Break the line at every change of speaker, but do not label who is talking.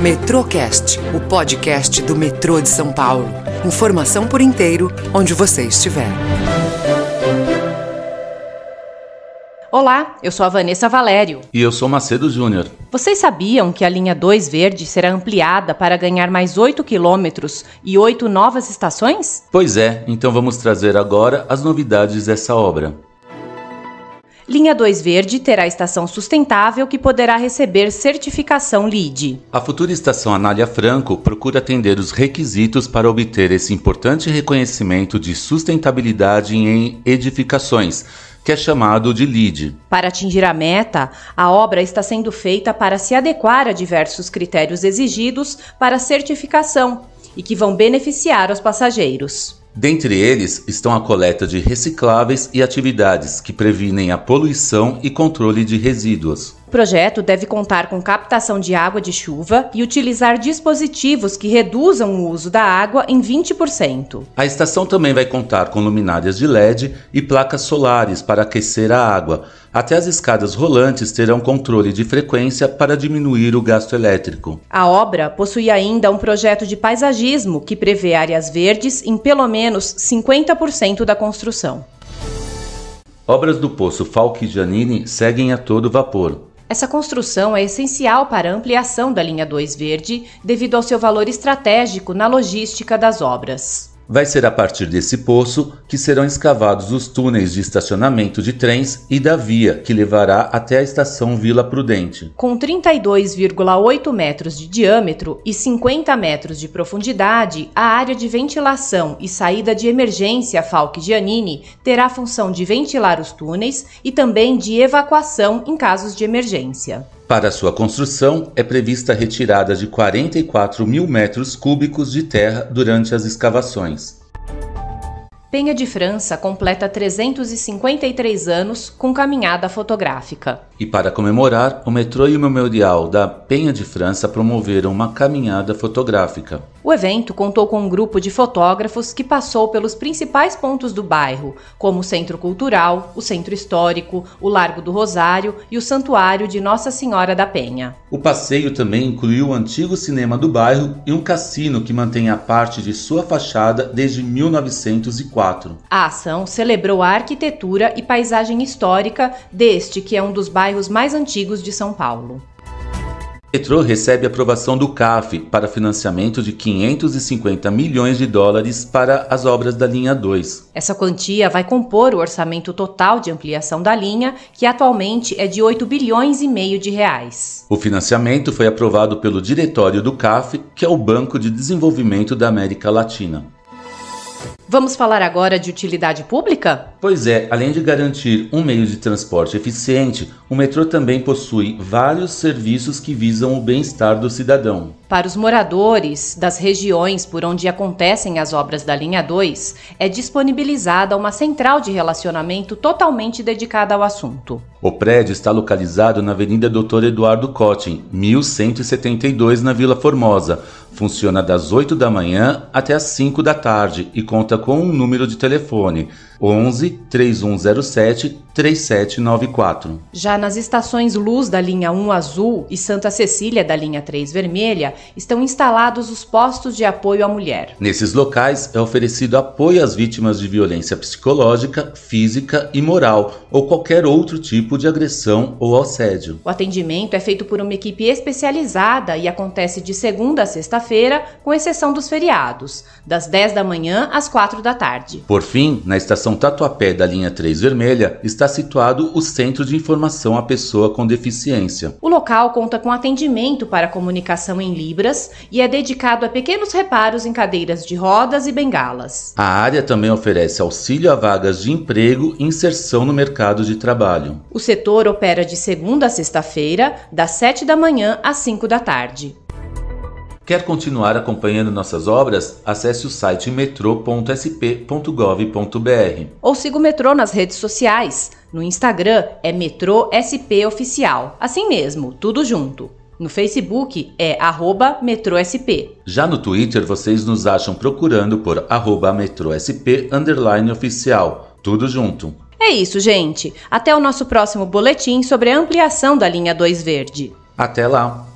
Metrocast, o podcast do metrô de São Paulo. Informação por inteiro, onde você estiver.
Olá, eu sou a Vanessa Valério.
E eu sou Macedo Júnior.
Vocês sabiam que a linha 2 Verde será ampliada para ganhar mais 8 quilômetros e 8 novas estações?
Pois é, então vamos trazer agora as novidades dessa obra.
Linha 2 Verde terá estação sustentável que poderá receber certificação LEED.
A futura estação Anália Franco procura atender os requisitos para obter esse importante reconhecimento de sustentabilidade em edificações, que é chamado de LEED.
Para atingir a meta, a obra está sendo feita para se adequar a diversos critérios exigidos para certificação e que vão beneficiar os passageiros.
Dentre eles estão a coleta de recicláveis e atividades que previnem a poluição e controle de resíduos.
O projeto deve contar com captação de água de chuva e utilizar dispositivos que reduzam o uso da água em 20%.
A estação também vai contar com luminárias de LED e placas solares para aquecer a água. Até as escadas rolantes terão controle de frequência para diminuir o gasto elétrico.
A obra possui ainda um projeto de paisagismo que prevê áreas verdes em pelo menos 50% da construção.
Obras do Poço Falque Giannini seguem a todo vapor.
Essa construção é essencial para a ampliação da linha 2 Verde devido ao seu valor estratégico na logística das obras.
Vai ser a partir desse poço que serão escavados os túneis de estacionamento de trens e da via que levará até a estação Vila Prudente.
Com 32,8 metros de diâmetro e 50 metros de profundidade, a área de ventilação e saída de emergência Falque Giannini terá a função de ventilar os túneis e também de evacuação em casos de emergência.
Para sua construção, é prevista a retirada de 44 mil metros cúbicos de terra durante as escavações.
Penha de França completa 353 anos com caminhada fotográfica.
E para comemorar, o metrô e o memorial da Penha de França promoveram uma caminhada fotográfica.
O evento contou com um grupo de fotógrafos que passou pelos principais pontos do bairro, como o Centro Cultural, o Centro Histórico, o Largo do Rosário e o Santuário de Nossa Senhora da Penha.
O passeio também incluiu o antigo cinema do bairro e um cassino que mantém a parte de sua fachada desde 1904.
A ação celebrou a arquitetura e paisagem histórica deste que é um dos bairros mais antigos de São Paulo.
Metrô recebe aprovação do CAF para financiamento de 550 milhões de dólares para as obras da linha 2.
Essa quantia vai compor o orçamento total de ampliação da linha, que atualmente é de 8 bilhões e meio de reais.
O financiamento foi aprovado pelo diretório do CAF, que é o Banco de Desenvolvimento da América Latina.
Vamos falar agora de utilidade pública?
Pois é, além de garantir um meio de transporte eficiente, o metrô também possui vários serviços que visam o bem-estar do cidadão.
Para os moradores das regiões por onde acontecem as obras da linha 2, é disponibilizada uma central de relacionamento totalmente dedicada ao assunto.
O prédio está localizado na Avenida Doutor Eduardo Cotten, 1172, na Vila Formosa. Funciona das 8 da manhã até as 5 da tarde e conta com um número de telefone 11 3107 3794.
Já nas estações Luz da linha 1 azul e Santa Cecília da linha 3 vermelha estão instalados os postos de apoio à mulher.
Nesses locais é oferecido apoio às vítimas de violência psicológica, física e moral ou qualquer outro tipo de agressão ou assédio.
O atendimento é feito por uma equipe especializada e acontece de segunda a sexta-feira, com exceção dos feriados, das 10 da manhã às 4 da tarde.
Por fim, na estação Tatuapé da linha 3 vermelha está situado o Centro de Informação à Pessoa com Deficiência.
O local conta com atendimento para comunicação em Libras e é dedicado a pequenos reparos em cadeiras de rodas e bengalas.
A área também oferece auxílio a vagas de emprego e inserção no mercado de trabalho.
O setor opera de segunda a sexta-feira, das 7 da manhã às 5 da tarde.
Quer continuar acompanhando nossas obras? Acesse o site metrô.sp.gov.br.
Ou siga o metrô nas redes sociais. No Instagram é Metrô SP Oficial. Assim mesmo, tudo junto. No Facebook é arroba metrôsp.
Já no Twitter vocês nos acham procurando por arroba metrôsp underline oficial. Tudo junto.
É isso, gente. Até o nosso próximo boletim sobre a ampliação da linha 2 Verde.
Até lá!